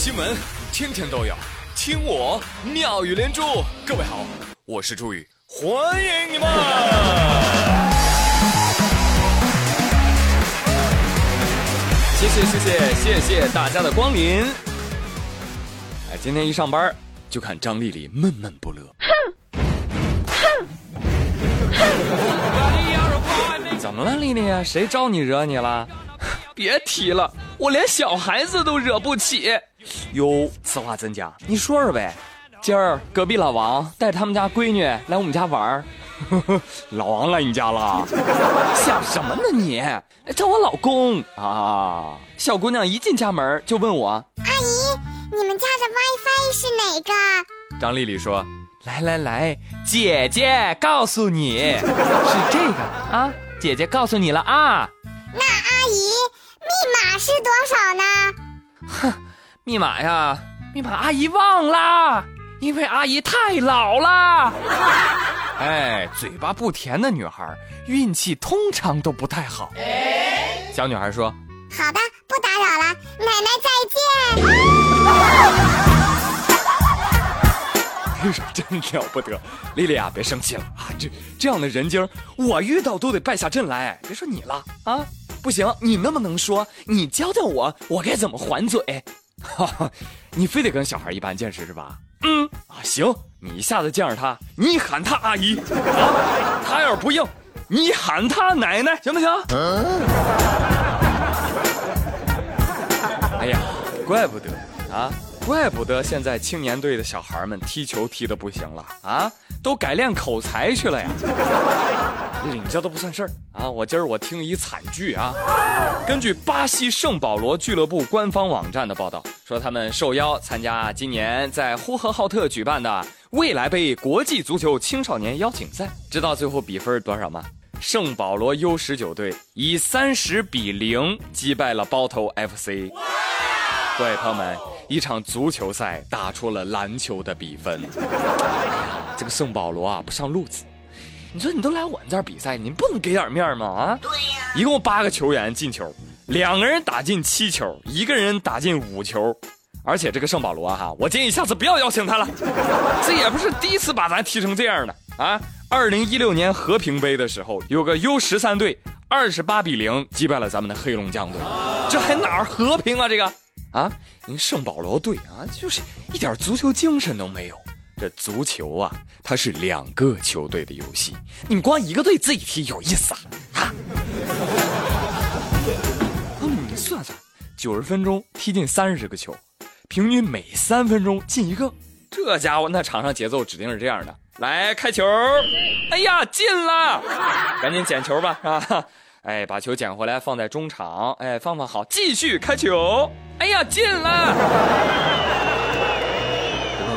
新闻天天都有，听我妙语连珠。各位好，我是朱宇，欢迎你们！谢谢谢谢谢谢大家的光临。哎，今天一上班就看张丽丽闷闷不乐。哼哼怎么了，丽丽？谁招你惹你了？别提了，我连小孩子都惹不起。哟，此话怎讲？你说说呗。今儿隔壁老王带他们家闺女来我们家玩儿，老王来你家了？想什么呢你？叫我老公啊！小姑娘一进家门就问我：“阿姨，你们家的 WiFi 是哪个？”张丽丽说：“来来来，姐姐告诉你，是这个啊！姐姐告诉你了啊。密码是多少呢？”哼，密码呀，密码阿姨忘啦。因为阿姨太老啦，哎，嘴巴不甜的女孩运气通常都不太好。小女孩说：“好的，不打扰了，奶奶再见。”哎呦，真了不得，丽丽啊，别生气了啊，这这样的人精我遇到都得败下阵来。别说你了啊，不行，你那么能说，你教教我，我该怎么还嘴？哈哈，你非得跟小孩一般见识是吧？嗯啊，行，你一下子见着他，你喊他阿姨啊，他要是不应，你喊他奶奶，行不行？嗯 哎呀，怪不得啊，怪不得现在青年队的小孩们踢球踢的不行了啊，都改练口才去了呀。你这都不算事儿啊！我今儿我听一惨剧啊。根据巴西圣保罗俱乐部官方网站的报道，说他们受邀参加今年在呼和浩特举办的未来杯国际足球青少年邀请赛。知道最后比分多少吗？圣保罗 U 十九队以三十比零击败了包头 FC。各位朋友们，一场足球赛打出了篮球的比分。这个圣保罗啊，不上路子。你说你都来我们这儿比赛，你不能给点面吗？啊，对呀。一共八个球员进球，两个人打进七球，一个人打进五球，而且这个圣保罗哈，我建议下次不要邀请他了。这也不是第一次把咱踢成这样的啊！二零一六年和平杯的时候，有个 U 十三队二十八比零击败了咱们的黑龙江队，这还哪儿和平啊？这个啊，您圣保罗队啊，就是一点足球精神都没有。这足球啊，它是两个球队的游戏，你们光一个队自己踢有意思啊？啊！你算算，九十分钟踢进三十个球，平均每三分钟进一个，这家伙那场上节奏指定是这样的。来开球，哎呀进了，赶紧捡球吧，是吧？哎，把球捡回来放在中场，哎放放好，继续开球，哎呀进了。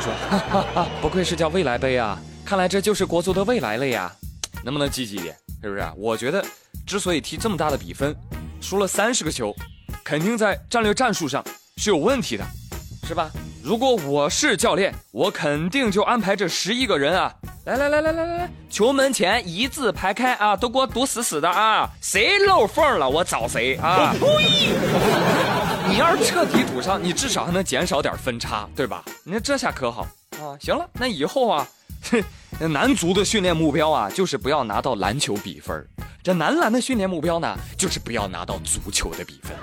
说，不愧是叫未来杯啊！看来这就是国足的未来了呀！能不能积极一点？是不是？啊我觉得，之所以踢这么大的比分，输了三十个球，肯定在战略战术上是有问题的，是吧？如果我是教练，我肯定就安排这十一个人啊，来来来来来来来，球门前一字排开啊，都给我堵死死的啊！谁漏缝了，我找谁啊！彻底堵上，你至少还能减少点分差，对吧？你看这下可好啊！行了，那以后啊，男足的训练目标啊，就是不要拿到篮球比分；这男篮的训练目标呢，就是不要拿到足球的比分。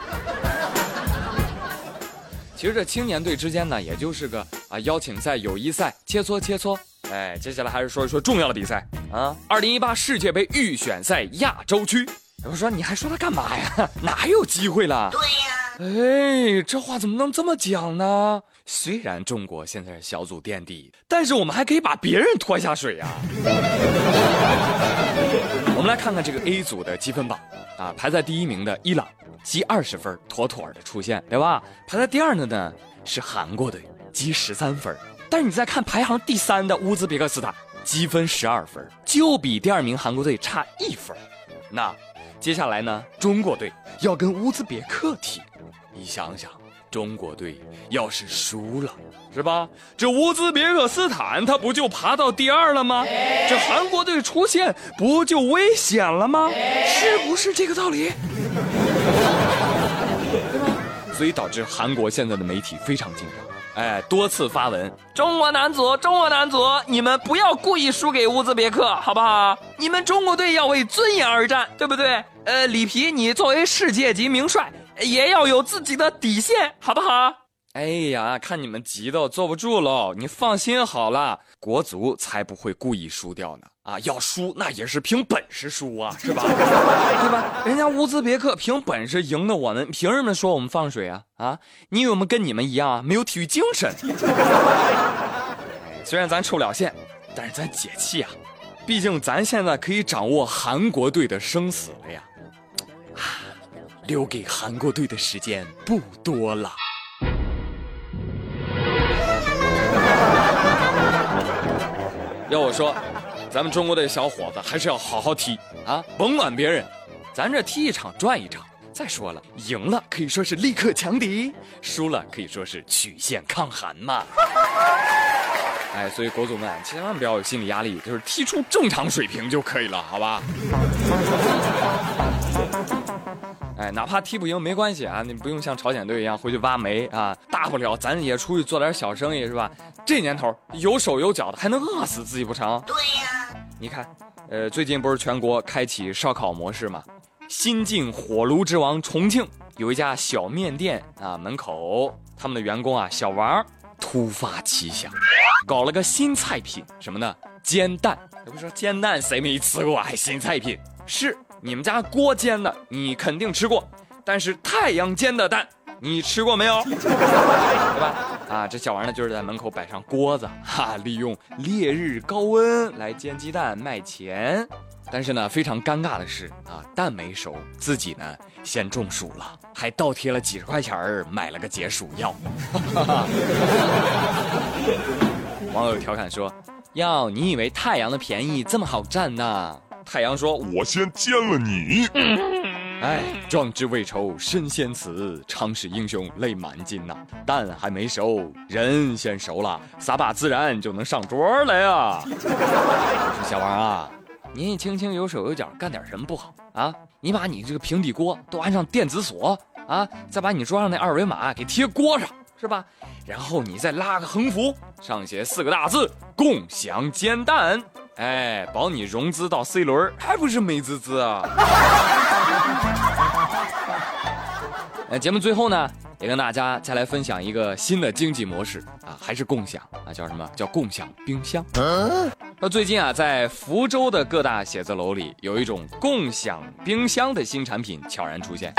其实这青年队之间呢，也就是个啊邀请赛、友谊赛，切磋切磋。哎，接下来还是说一说重要的比赛啊！二零一八世界杯预选赛亚洲区。我说你还说他干嘛呀？哪有机会了？对呀。哎，这话怎么能这么讲呢？虽然中国现在是小组垫底，但是我们还可以把别人拖下水呀。我们来看看这个 A 组的积分榜啊，排在第一名的伊朗。积二十分，妥妥的出现，对吧？排在第二的呢是韩国队，积十三分。但是你再看排行第三的乌兹别克斯坦，积分十二分，就比第二名韩国队差一分。那接下来呢，中国队要跟乌兹别克踢，你想想，中国队要是输了，是吧？这乌兹别克斯坦他不就爬到第二了吗？这韩国队出现不就危险了吗？是不是这个道理？所以导致韩国现在的媒体非常紧张。哎，多次发文，中国男足，中国男足，你们不要故意输给乌兹别克，好不好？你们中国队要为尊严而战，对不对？呃，里皮，你作为世界级名帅，也要有自己的底线，好不好？哎呀，看你们急的坐不住喽！你放心好了，国足才不会故意输掉呢。啊，要输那也是凭本事输啊，是吧？对吧？人家乌兹别克凭本事赢的我们，凭什么说我们放水啊？啊，你以为我们跟你们一样啊，没有体育精神？虽然咱抽不了线，但是咱解气啊！毕竟咱现在可以掌握韩国队的生死了呀！啊，留给韩国队的时间不多了。要我说，咱们中国队小伙子还是要好好踢啊，甭管别人，咱这踢一场赚一场。再说了，赢了可以说是立刻强敌，输了可以说是曲线抗寒嘛。哎，所以国足们千万不要有心理压力，就是踢出正常水平就可以了，好吧？哎，哪怕踢不赢没关系啊，你不用像朝鲜队一样回去挖煤啊，大不了咱也出去做点小生意是吧？这年头有手有脚的还能饿死自己不成？对呀，你看，呃，最近不是全国开启烧烤模式吗？新晋火炉之王重庆有一家小面店啊，门口他们的员工啊小王突发奇想，搞了个新菜品，什么呢？煎蛋。不说煎蛋谁没吃过？还新菜品是。你们家锅煎的，你肯定吃过，但是太阳煎的蛋，你吃过没有？对吧？啊，这小玩意呢，就是在门口摆上锅子，哈，利用烈日高温来煎鸡蛋卖钱。但是呢，非常尴尬的是啊，蛋没熟，自己呢先中暑了，还倒贴了几十块钱儿买了个解暑药。网友调侃说：“哟，你以为太阳的便宜这么好占呢？”太阳说：“我先煎了你。”哎，壮志未酬身先死，常使英雄泪满襟呐。蛋还没熟，人先熟了，撒把孜然就能上桌了呀。我说小王啊，年纪轻轻有手有脚，干点什么不好啊？你把你这个平底锅都安上电子锁啊，再把你桌上那二维码给贴锅上，是吧？然后你再拉个横幅，上写四个大字：共享煎蛋。哎，保你融资到 C 轮，还不是美滋滋啊！哎，节目最后呢，也跟大家再来分享一个新的经济模式啊，还是共享啊，叫什么叫共享冰箱？那最近啊，在福州的各大写字楼里，有一种共享冰箱的新产品悄然出现。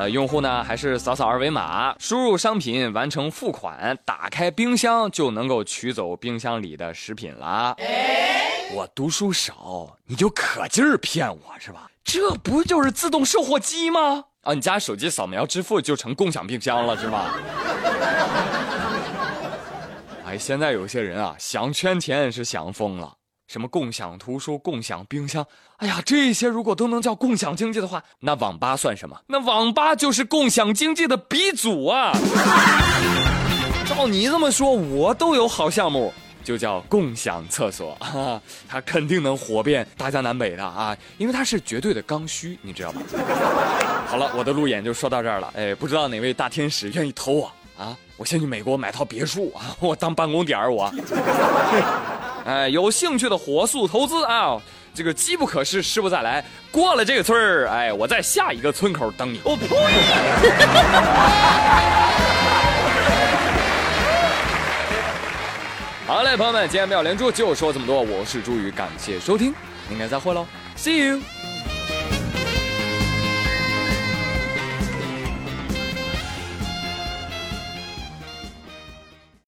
呃，用户呢还是扫扫二维码，输入商品，完成付款，打开冰箱就能够取走冰箱里的食品了。我读书少，你就可劲儿骗我是吧？这不就是自动售货机吗？啊，你家手机扫描支付就成共享冰箱了是吧？哎，现在有些人啊，想圈钱是想疯了。什么共享图书、共享冰箱？哎呀，这些如果都能叫共享经济的话，那网吧算什么？那网吧就是共享经济的鼻祖啊！照你这么说，我都有好项目。就叫共享厕所，它肯定能火遍大江南北的啊，因为它是绝对的刚需，你知道吗？好了，我的路演就说到这儿了，哎，不知道哪位大天使愿意投我啊？我先去美国买套别墅啊，我当办公点儿我。哎，有兴趣的火速投资啊！这个机不可失，失不再来。过了这个村儿，哎，我在下一个村口等你。我呸！朋友们，今天妙连珠就说这么多。我是朱宇，感谢收听，明天再会喽，See you。